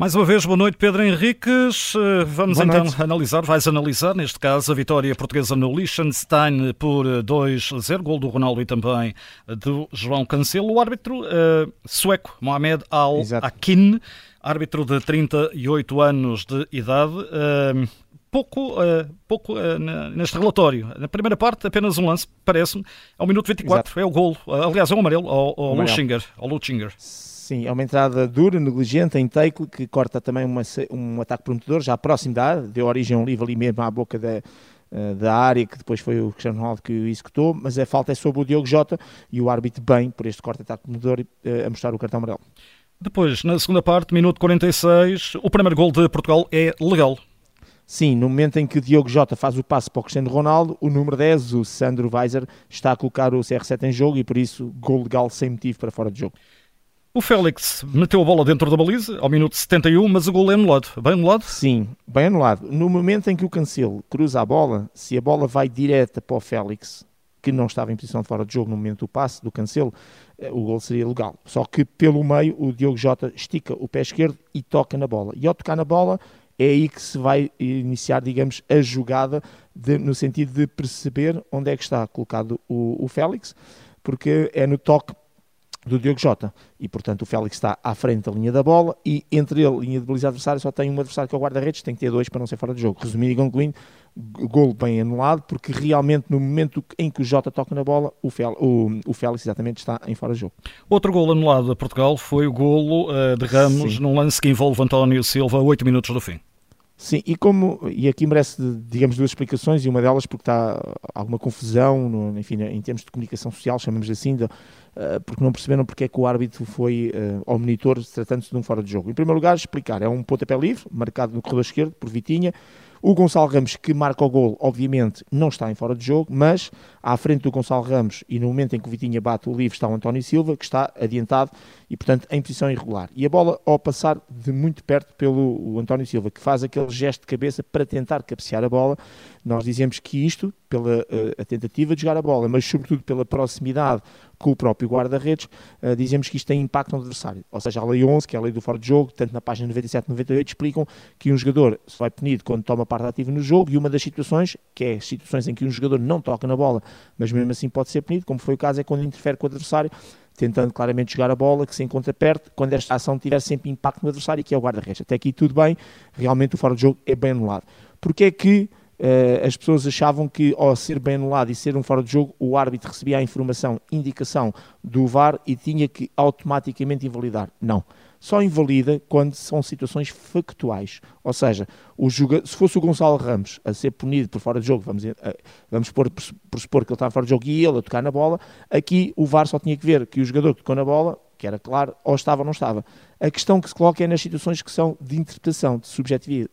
Mais uma vez, boa noite, Pedro Henriques. Eh, vamos boa então noite. analisar, vais analisar, neste caso, a vitória portuguesa no Liechtenstein por 2-0, gol do Ronaldo e também do João Cancelo. O árbitro uh, sueco, Mohamed Al-Akin, árbitro de 38 anos de idade. Uh, pouco, uh, pouco uh, neste relatório. Na primeira parte, apenas um lance, parece-me, ao minuto 24, Exato. é o gol. aliás, é o amarelo ao, ao, Luchinger, ao Luchinger. Sim, é uma entrada dura, negligente, em take, que corta também uma, um ataque prometedor, já próximo da área, deu origem a um livro ali mesmo à boca da, eh, da área, que depois foi o Cristiano Ronaldo que o executou, mas a falta é sobre o Diogo Jota e o árbitro bem por este corte ataque prometedor eh, a mostrar o cartão amarelo. Depois, na segunda parte, minuto 46, o primeiro gol de Portugal é legal. Sim, no momento em que o Diogo Jota faz o passe para o Cristiano Ronaldo, o número 10, o Sandro Weiser, está a colocar o CR7 em jogo e por isso gol legal sem motivo para fora de jogo. O Félix meteu a bola dentro da baliza ao minuto 71, mas o gol é anulado. Bem anulado? Sim, bem anulado. No momento em que o Cancelo cruza a bola, se a bola vai direta para o Félix, que não estava em posição de fora de jogo no momento do passe do Cancelo, eh, o gol seria legal. Só que pelo meio o Diogo Jota estica o pé esquerdo e toca na bola. E ao tocar na bola é aí que se vai iniciar, digamos, a jogada de, no sentido de perceber onde é que está colocado o, o Félix, porque é no toque do Diogo Jota. E, portanto, o Félix está à frente da linha da bola e entre ele e a linha de baliza adversária só tem um adversário que é o guarda-redes, tem que ter dois para não ser fora de jogo. Resumindo e concluindo, golo bem anulado, porque realmente no momento em que o Jota toca na bola, o, Fel, o, o Félix exatamente está em fora de jogo. Outro golo anulado a Portugal foi o golo uh, de Ramos Sim. num lance que envolve António Silva a 8 minutos do fim. Sim, e como e aqui merece, digamos, duas explicações, e uma delas porque está alguma confusão, no, enfim, em termos de comunicação social, chamamos assim, de, uh, porque não perceberam porque é que o árbitro foi uh, ao monitor tratando-se de um fora de jogo. Em primeiro lugar, explicar, é um pontapé livre, marcado no corredor esquerdo por Vitinha, o Gonçalo Ramos, que marca o gol, obviamente não está em fora de jogo, mas à frente do Gonçalo Ramos e no momento em que o Vitinha bate o livre está o António Silva, que está adiantado e, portanto, em posição irregular. E a bola, ao passar de muito perto pelo António Silva, que faz aquele gesto de cabeça para tentar cabecear a bola, nós dizemos que isto, pela uh, tentativa de jogar a bola, mas sobretudo pela proximidade com o próprio guarda-redes, uh, dizemos que isto tem impacto no adversário. Ou seja, a Lei 11, que é a lei do fora de jogo, tanto na página 97 e 98, explicam que um jogador se vai punido quando toma parte ativa no jogo e uma das situações, que é situações em que um jogador não toca na bola, mas mesmo assim pode ser punido, como foi o caso, é quando interfere com o adversário, tentando claramente jogar a bola, que se encontra perto, quando esta ação tiver sempre impacto no adversário, que é o guarda-redes. Até aqui tudo bem, realmente o fora de jogo é bem anulado. Porque é que Uh, as pessoas achavam que, ao ser bem anulado e ser um fora de jogo, o árbitro recebia a informação, indicação do VAR e tinha que automaticamente invalidar. Não. Só invalida quando são situações factuais. Ou seja, joga... se fosse o Gonçalo Ramos a ser punido por fora de jogo, vamos, uh, vamos por, por supor que ele estava fora de jogo e ele a tocar na bola, aqui o VAR só tinha que ver que o jogador que tocou na bola que era claro, ou estava ou não estava. A questão que se coloca é nas situações que são de interpretação, de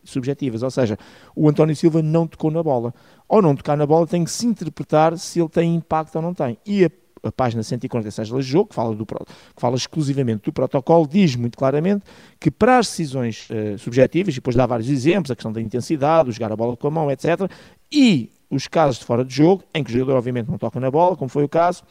subjetivas, ou seja, o António Silva não tocou na bola. Ou não tocar na bola tem que se interpretar se ele tem impacto ou não tem. E a, a página 146 da Jogo, que fala, do, que fala exclusivamente do protocolo, diz muito claramente que para as decisões uh, subjetivas, e depois dá vários exemplos, a questão da intensidade, o jogar a bola com a mão, etc., e os casos de fora de jogo, em que o jogador obviamente não toca na bola, como foi o caso,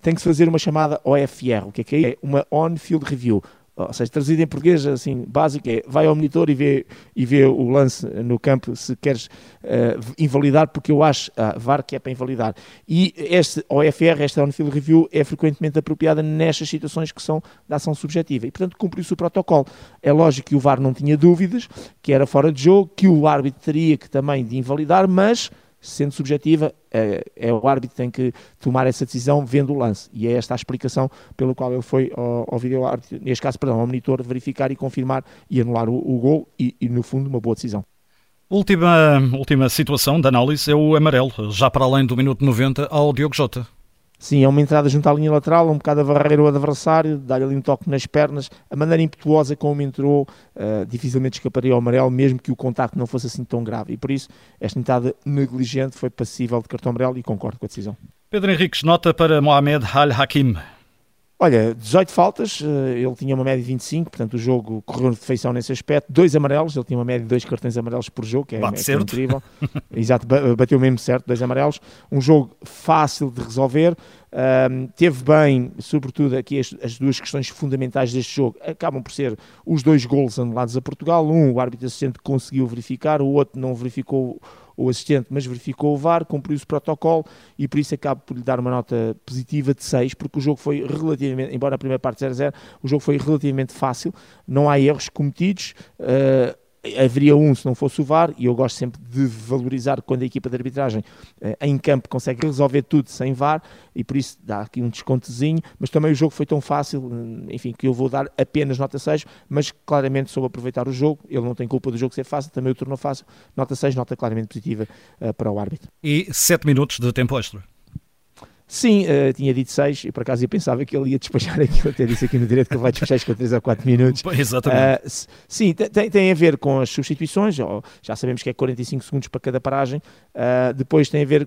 tem que se fazer uma chamada OFR. O que é que é? Uma On-Field Review. Ou seja, trazido em português assim, básico, é vai ao monitor e vê, e vê o lance no campo se queres uh, invalidar, porque eu acho, ah, VAR que é para invalidar. E este OFR, esta On-Field Review, é frequentemente apropriada nestas situações que são da ação subjetiva. E, portanto, cumpriu-se o protocolo. É lógico que o VAR não tinha dúvidas, que era fora de jogo, que o árbitro teria que também de invalidar, mas sendo subjetiva, é, é, o árbitro que tem que tomar essa decisão vendo o lance. E é esta a explicação pelo qual ele foi ao, ao vídeo árbitro, neste caso, perdão, ao monitor, verificar e confirmar e anular o, o gol e, e, no fundo, uma boa decisão. Última, última situação de análise é o amarelo, já para além do minuto 90, ao Diogo Jota. Sim, é uma entrada junto à linha lateral, um bocado a varrer o adversário, dar-lhe ali um toque nas pernas. A maneira impetuosa como entrou, uh, dificilmente escaparia ao amarelo, mesmo que o contacto não fosse assim tão grave. E por isso, esta entrada negligente foi passível de cartão amarelo e concordo com a decisão. Pedro Henriques, nota para Mohamed Al-Hakim. Olha, 18 faltas, eh, ele tinha uma média de 25, portanto o jogo correu de feição nesse aspecto. Dois amarelos, ele tinha uma média de dois cartões amarelos por jogo, que é, Bate é, incrível. Exato, bateu mesmo certo, dois amarelos. Um jogo fácil de resolver. Um, teve bem, sobretudo aqui as, as, duas questões fundamentais deste jogo, acabam por ser os dois golos anulados a Portugal. Um, o árbitro assistente conseguiu verificar, o outro não verificou o assistente, mas verificou o VAR, cumpriu-se o protocolo e por isso acabo por lhe dar uma nota positiva de 6, porque o jogo foi relativamente, embora a primeira parte 0-0, o jogo foi relativamente fácil, não há erros cometidos. Uh, haveria um se não fosse o VAR, e eu gosto sempre de valorizar quando a equipa de arbitragem eh, em campo consegue resolver tudo sem VAR, e por isso dá aqui um descontezinho, mas também o jogo foi tão fácil, eh, enfim, que eu vou dar apenas nota 6, mas claramente soube aproveitar o jogo, ele não tem culpa do jogo ser fácil, também o tornou fácil, nota 6, nota claramente positiva uh, para o árbitro. E 7 minutos de tempo extra. Sim, uh, tinha dito 6 e por acaso eu pensava que ele ia despachar aquilo, até disse aqui no direito que ele vai despachar com 3 ou 4 minutos. Exatamente. Uh, sim, tem, tem a ver com as substituições, já sabemos que é 45 segundos para cada paragem. Uh, depois tem a ver,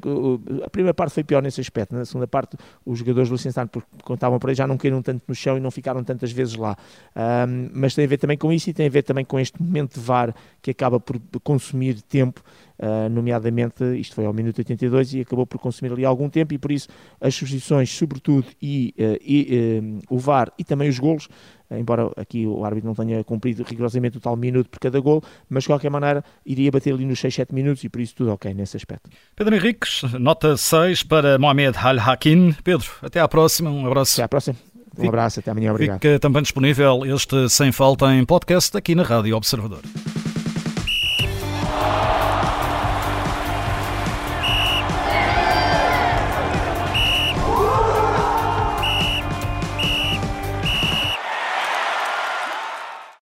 a primeira parte foi pior nesse aspecto, na segunda parte os jogadores do Licenciado, porque contavam por aí, já não caíram tanto no chão e não ficaram tantas vezes lá. mas tem a ver também com isso e tem a ver também com este momento de VAR que acaba por consumir tempo Uh, nomeadamente, isto foi ao minuto 82 e acabou por consumir ali algum tempo e por isso as substituições, sobretudo, e, uh, e uh, o VAR e também os golos, embora aqui o árbitro não tenha cumprido rigorosamente o tal minuto por cada gol, mas de qualquer maneira iria bater ali nos 6, 7 minutos e por isso tudo ok nesse aspecto. Pedro Henriques, nota 6 para Mohamed Al-Hakim. Pedro, até à próxima, um abraço. Até à próxima. Um abraço, até amanhã, obrigado. Fica também disponível este Sem Falta em podcast aqui na Rádio Observador.